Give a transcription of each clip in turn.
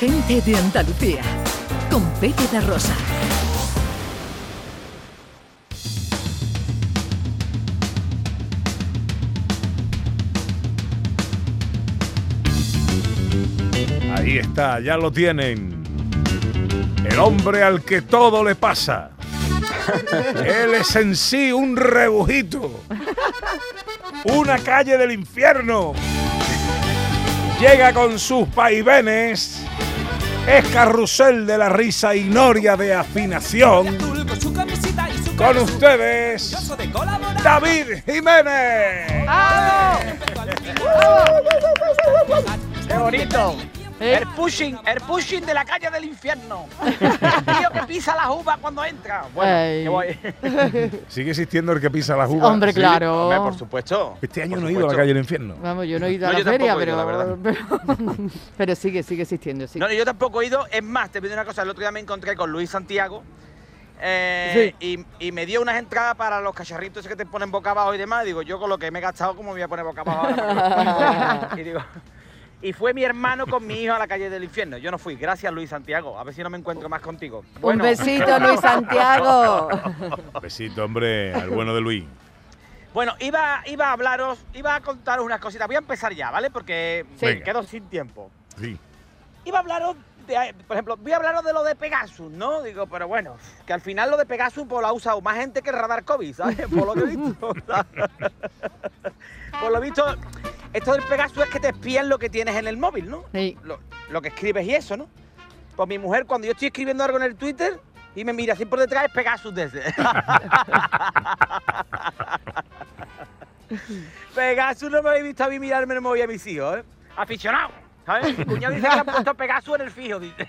gente de Andalucía, con Pepe da Rosa. Ahí está, ya lo tienen. El hombre al que todo le pasa. Él es en sí un rebujito. Una calle del infierno. Llega con sus vaivenes. Es carrusel de la risa y noria de afinación. Con ustedes, David Jiménez. ¡Qué bonito! ¿Eh? El pushing, el pushing de la calle del infierno. El tío que pisa las uvas cuando entra. Bueno, Ay. qué guay. Sigue existiendo el que pisa las uvas. Hombre, ¿sí? claro. Hombre, por supuesto. Este año Por no he ido a la calle del infierno. Vamos, yo no he ido a No, la feria, pero, ido, la verdad. pero, pero sigue, sigue existiendo, sí. No, yo tampoco he ido. Es más, te pido una cosa. El otro día me encontré con Luis Santiago. eh, y, y me dio unas entradas para los cacharritos que te ponen boca abajo y demás. Digo, yo con lo que me he gastado, ¿cómo me voy a poner boca abajo ahora? y, digo, y fue mi hermano con mi hijo a la calle del infierno. Yo no fui. Gracias, Luis Santiago. A ver si no me encuentro más contigo. Un besito, Luis Santiago. Besito, hombre, al bueno de Luis. Bueno, iba, iba a hablaros, iba a contaros unas cositas. Voy a empezar ya, ¿vale? Porque Sí. me quedo sin tiempo. Sí. Iba a hablaros, por ejemplo, voy a hablaros de lo de Pegasus, ¿no? Digo, pero bueno, que al final lo de Pegasus pues, lo ha usado más gente que el radar COVID, ¿sabes? Por lo que he visto. Por lo visto, esto del Pegasus es que te espían lo que tienes en el móvil, ¿no? Sí. Lo, lo que escribes y eso, ¿no? Pues mi mujer, cuando yo estoy escribiendo algo en el Twitter y me mira así por detrás, es Pegasus desde. Pegasus no me habéis visto a mí mirarme en el móvil a mis hijos, ¿eh? Aficionado. ¿Sabes? Mi cuñado dice que le han puesto Pegasus en el fijo. dice.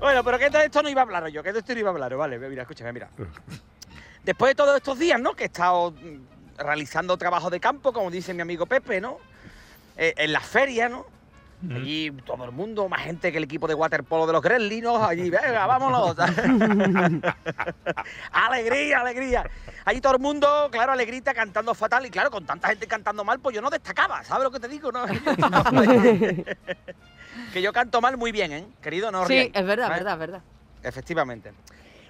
bueno, pero que de esto no iba a hablar yo, que de esto no iba a hablar, vale, mira, escúchame, mira. Después de todos estos días, ¿no? Que he estado mm, realizando trabajo de campo, como dice mi amigo Pepe, ¿no? Eh, en la feria, ¿no? Allí todo el mundo, más gente que el equipo de waterpolo de los Gremlinos, allí, venga, vámonos. alegría, alegría. Allí todo el mundo, claro, alegrita, cantando fatal. Y claro, con tanta gente cantando mal, pues yo no destacaba, ¿sabes lo que te digo? No? que yo canto mal muy bien, ¿eh? Querido, no Sí, es verdad, ¿sabes? verdad, verdad. Efectivamente.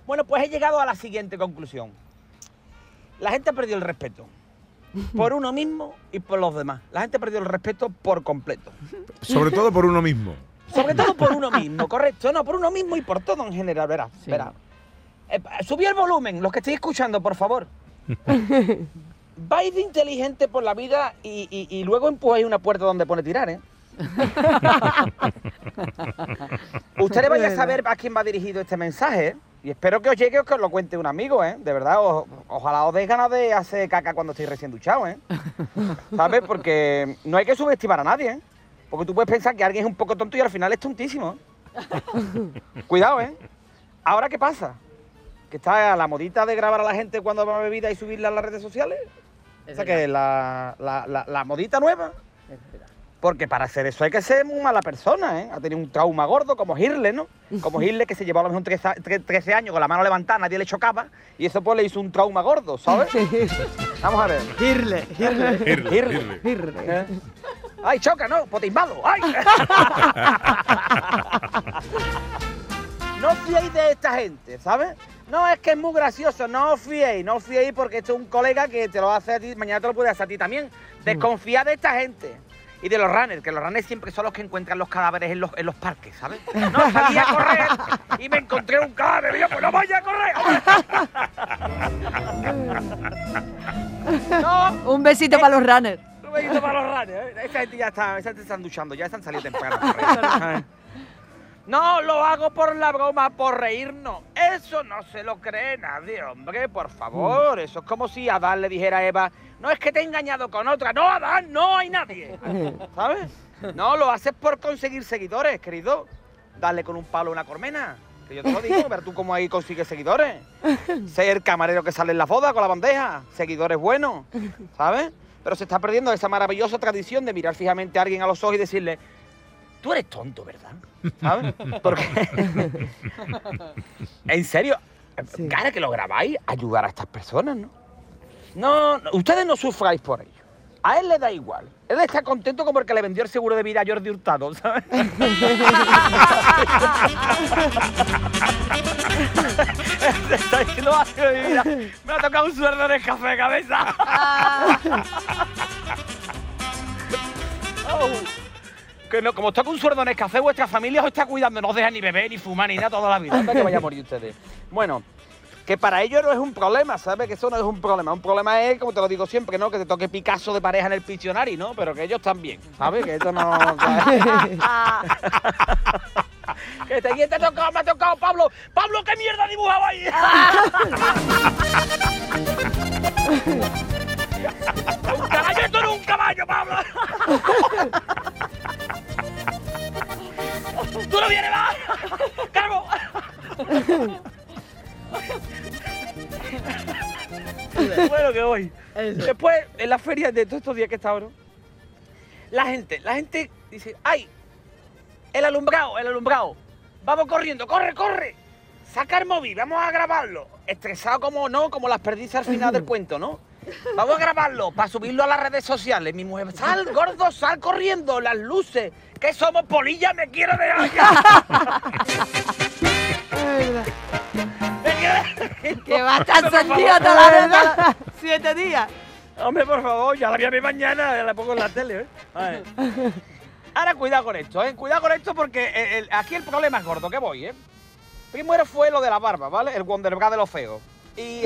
Bueno, pues he llegado a la siguiente conclusión. La gente ha perdido el respeto. Por uno mismo y por los demás. La gente ha perdido el respeto por completo. Sobre todo por uno mismo. Sobre todo por uno mismo, correcto. No, por uno mismo y por todo en general, verás. Sí. verás. Eh, subí el volumen, los que estéis escuchando, por favor. Vais de inteligente por la vida y, y- y luego empujáis una puerta donde pone tirar, ¿eh? Ustedes vais a saber a quién va dirigido este mensaje, ¿eh? Y espero que os llegue o que os lo cuente un amigo, ¿eh? De verdad, o- ojalá os deis ganas de hacer caca cuando estéis recién duchados, ¿eh? ¿Sabes? Porque no hay que subestimar a nadie, ¿eh? Porque tú puedes pensar que alguien es un poco tonto y al final es tontísimo. ¿eh? Cuidado, ¿eh? Ahora, ¿qué pasa? Que está la modita de grabar a la gente cuando va a bebida y subirla a las redes sociales. O sea, que la, la, la, la modita nueva. Porque para hacer eso hay que ser muy mala persona, ¿eh? Ha tenido un trauma gordo, como Hirle, ¿no? Como Hirle, que se llevó a lo mejor 13, a- tre- 13 años con la mano levantada, nadie le chocaba, y eso pues le hizo un trauma gordo, ¿sabes? Vamos a ver. Irle, irle, Irle, Irle. irle. ¿Eh? ¡Ay, choca, no! ¡Pues te invado! ¡Ay! no fiéis de esta gente, ¿sabes? No, es que es muy gracioso, no os fiéis, no os fiéis porque esto es un colega que te lo hace a ti, mañana te lo puede hacer a ti también. Desconfiad de esta gente. Y de los runners, que los runners siempre son los que encuentran los cadáveres en los, en los parques, ¿sabes? No, salí a correr y me encontré un cadáver, y yo, pues no vaya a correr. no, Un besito para los runners. un besito para los runners. ¿eh? Esa gente ya está, esa gente están duchando, ya están saliendo temprano. No lo hago por la broma, por reírnos. Eso no se lo cree nadie, hombre, por favor. Eso es como si Adán le dijera a Eva, no es que te he engañado con otra. No, Adán, no hay nadie. ¿Sabes? No, lo haces por conseguir seguidores, querido. Dale con un palo a una colmena. Que yo te lo digo, ver tú cómo ahí consigues seguidores. Ser el camarero que sale en la boda con la bandeja. Seguidores buenos, ¿sabes? Pero se está perdiendo esa maravillosa tradición de mirar fijamente a alguien a los ojos y decirle, tú eres tonto, ¿verdad? ¿Sabes? Porque... en serio, Sí. cara que lo grabáis, ayudar a estas personas, ¿no? No, no, ustedes no sufráis por ello. A él le da igual. Él está contento como el que le vendió el seguro de vida a Jordi Hurtado, ¿sabes? Se está diciendo "Ay, mi vida, Me ha tocado un sueldo de café de cabeza. Oh. Que no, como está con un sueldo en el café, vuestra familia os está cuidando, no os deja ni beber, ni fumar, ni nada toda la vida. Anda que vaya a morir ustedes. Bueno, que para ellos no es un problema, ¿sabes? Que eso no es un problema. Un problema es, como te lo digo siempre, ¿no? Que te toque Picasso de pareja en el Pictionary, ¿no? Pero que ellos también, ¿sabes? Que esto no... que te, te ha tocado, me ha tocado, Pablo. Pablo, ¿qué mierda dibujaba ahí? Después, en la feria de todos estos días que he estado, ¿no? La gente, la gente dice, ¡ay! El alumbrado, el alumbrado. Vamos corriendo, corre, corre. Saca el móvil, vamos a grabarlo. Estresado como no, como las perdices al final del cuento, ¿no? Vamos a grabarlo para subirlo a las redes sociales. Mi mujer, sal, gordo, sal corriendo, las luces. Que somos polilla, me quiero de allá. Que va a estar Por toda la verdad. Siete días. Hombre, por favor, ya la voy a ver mañana, ya la pongo en la tele, ¿eh? A ver. Ahora cuidado con esto, ¿eh? Cuidado con esto porque el- el- aquí el problema es gordo, que voy, ¿eh? Primero fue lo de la barba, ¿vale? El Wonderbra de los feos. Y,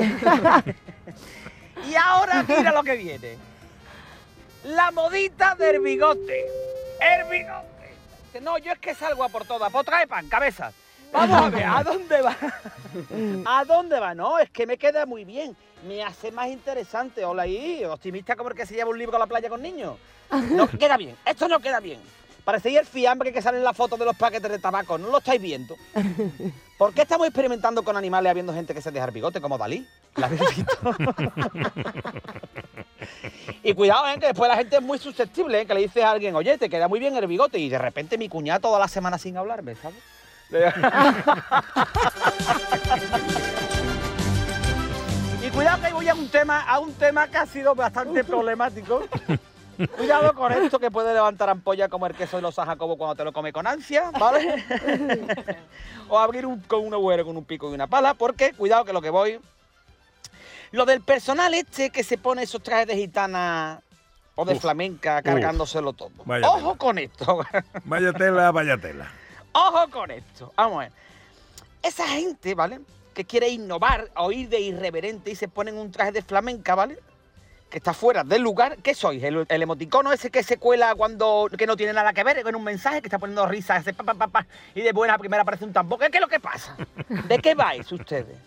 y ahora mira lo que viene. La modita del bigote. El bigote. No, yo es que salgo a por todas. Pues trae pan, cabeza. Vamos a ver, ¿a dónde va? ¿A dónde va? No, es que me queda muy bien. Me hace más interesante. Hola ahí, optimista como el que se lleva un libro a la playa con niños. No queda bien, esto no queda bien. Parecía el fiambre que sale en la foto de los paquetes de tabaco, ¿no lo estáis viendo? ¿Por qué estamos experimentando con animales habiendo gente que se deja el bigote como Dalí? ¿La y cuidado, ¿eh? que después la gente es muy susceptible, ¿eh? que le dices a alguien, oye, te queda muy bien el bigote, y de repente mi cuñada toda la semana sin hablarme, ¿sabes? Y cuidado que voy a un tema, a un tema que ha sido bastante problemático. Cuidado con esto que puede levantar ampolla como el queso de los San Jacobo cuando te lo come con ansia, ¿vale? o abrir un, con un agujero con un pico y una pala, porque cuidado que lo que voy. Lo del personal este que se pone esos trajes de gitana o de Uf, flamenca cargándoselo todo. Ojo tela. con esto. Vaya tela, vaya tela. Ojo con esto. Vamos a ver. Esa gente, ¿vale? Que quiere innovar o ir de irreverente y se ponen un traje de flamenca, ¿vale? Que está fuera del lugar. ¿Qué sois? ¿El, el emoticono ese que se cuela cuando que no tiene nada que ver con un mensaje que está poniendo risas hace pa, y de buena primera aparece un tambor? ¿Qué, qué es lo que pasa? ¿De qué vais ustedes?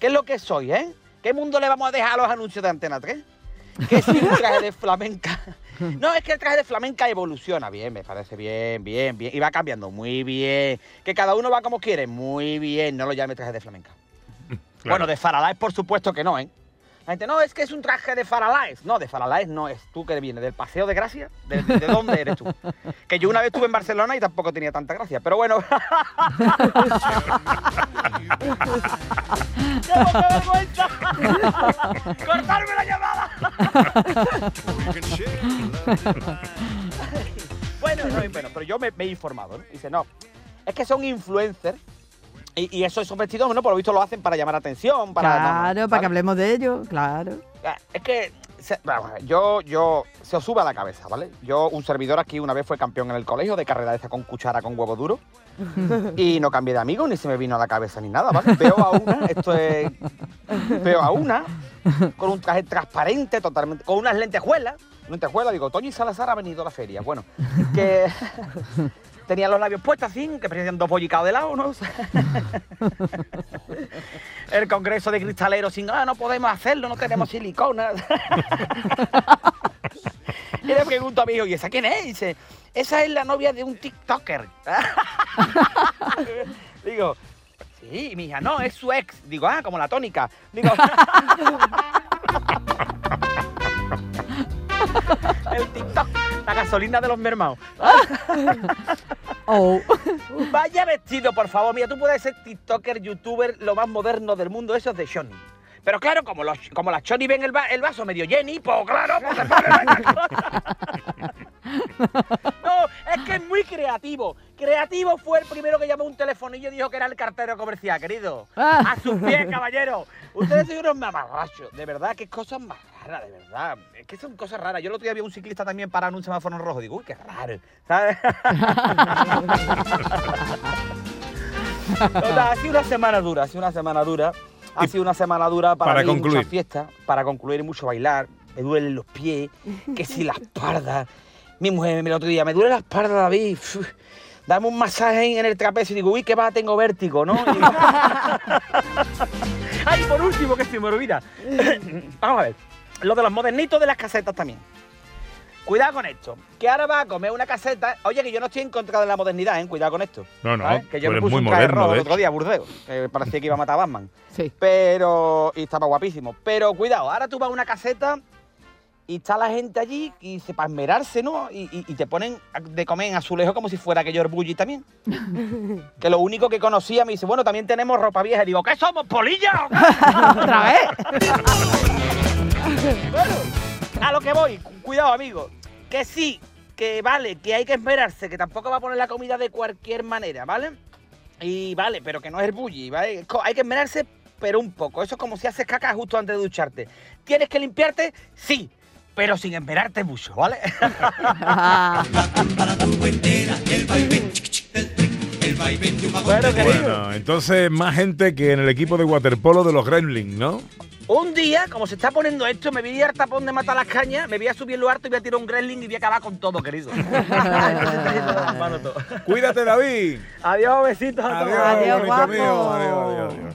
¿Qué es lo que sois, eh? ¿Qué mundo le vamos a dejar a los anuncios de Antena 3? Que si un traje de flamenca. No, es que el traje de flamenca evoluciona bien, me parece bien, bien, bien. Y va cambiando muy bien. Que cada uno va como quiere, muy bien. No lo llame traje de flamenca. Bueno, de Faralaes por supuesto que no, ¿eh? La gente, no, es que es un traje de Faralaes. No, de Faralaes no es. ¿Tú que vienes? ¿Del Paseo de Gracia? ¿De, de- de dónde eres tú? Que yo una vez estuve en Barcelona y tampoco tenía tanta gracia. Pero bueno. ¡Qué poca vergüenza! ¡Cortarme la llamada! Bueno, no, bueno, pero yo me, me he informado, ¿no? Dice, no, es que son influencers y, y eso, esos vestidos, bueno, por lo visto lo hacen para llamar atención, para... no, Claro, para que hablemos de ello, claro. Ah, Es que se- yo, yo, se os sube a la cabeza, ¿vale? Yo, un servidor aquí una vez fue campeón en el colegio de carrera de esta con cuchara con huevo duro y no cambié de amigo ni se me vino a la cabeza ni nada, ¿vale? Veo a una, esto es, veo a una con un traje transparente totalmente, con unas lentejuelas, lentejuelas, digo, Toño y Salazar ha venido a la feria, bueno, que tenía los labios puestos así, que parecían dos bollicados de lado, ¿no? el congreso de cristaleros sin, ah, no podemos hacerlo, no tenemos silicona. y le pregunto a mi hijo, ¿y esa quién es? Y dice, esa es la novia de un TikToker. Digo, sí, mi hija, no, es su ex. Digo, ah, como la tónica. Digo, el TikTok, la gasolina de los mermados. Oh. Vaya vestido, por favor. Mira, tú puedes ser TikToker, YouTuber, lo más moderno del mundo. Eso es de Johnny. Pero claro, como, los, como las chonis ven el, va- el vaso medio lleni, pues claro, pues se ponen que es muy creativo. Creativo fue el primero que llamó un telefonillo y dijo que era el cartero comercial, querido. Ah. A sus pies, caballero. Ustedes son unos mamarrachos. De verdad, qué cosas más raras, de verdad. Es que son cosas raras. Yo el otro día vi a un ciclista también parado en un semáforo en rojo. Digo, uy, qué raro. ¿Sabes? Ha sido una semana dura, ha sido una semana dura. Ha sido una semana dura para, para mí, concluir. fiestas, para concluir y mucho bailar. Me duelen los pies, que si la espalda. Mi mujer el otro día, me duele la espalda, David. Uf, Dame un masaje en el trapecio y digo, uy, que va, tengo vértigo, ¿no? Y- Ay, por último, que se me olvida. Vamos a ver, lo de los modernitos de las casetas también. Cuidado con esto, que ahora va a comer una caseta. Oye, que yo no estoy en contra de la modernidad, ¿eh? Cuidado con esto. No, no, ¿sabes? Que yo me puse muy un traje moderno, rojo el otro día, Burdeos. que parecía que iba a matar a Batman. Sí. Pero. Y estaba guapísimo. Pero cuidado, ahora tú vas a una caseta y está la gente allí y se para esmerarse, ¿no? Y, y- y te ponen de comer en azulejo como si fuera aquello bully también. que lo único que conocía me dice, bueno, también tenemos ropa vieja. Y digo, ¿qué somos, qué?". ¿Otra vez? bueno, a lo que voy, cu- cuidado, amigo. Que sí, que vale, que hay que esmerarse, que tampoco va a poner la comida de cualquier manera, ¿vale? Y vale, pero que no es el bully, ¿vale? Hay que esmerarse, pero un poco. Eso es como si haces caca justo antes de ducharte. ¿Tienes que limpiarte? Sí, pero sin esmerarte mucho, ¿vale? Bueno, querido. Bueno, entonces más gente que en el equipo de waterpolo de los Gremlins, ¿no? Un día, como se está poniendo esto, me voy ir al tapón de matar las cañas, me voy a subir lo harto y voy a tirar un gremlin y voy a acabar con todo, querido. Cuídate, David. Adiós, besitos a todos. Adiós, guapo. mío. Adiós, adiós, adiós.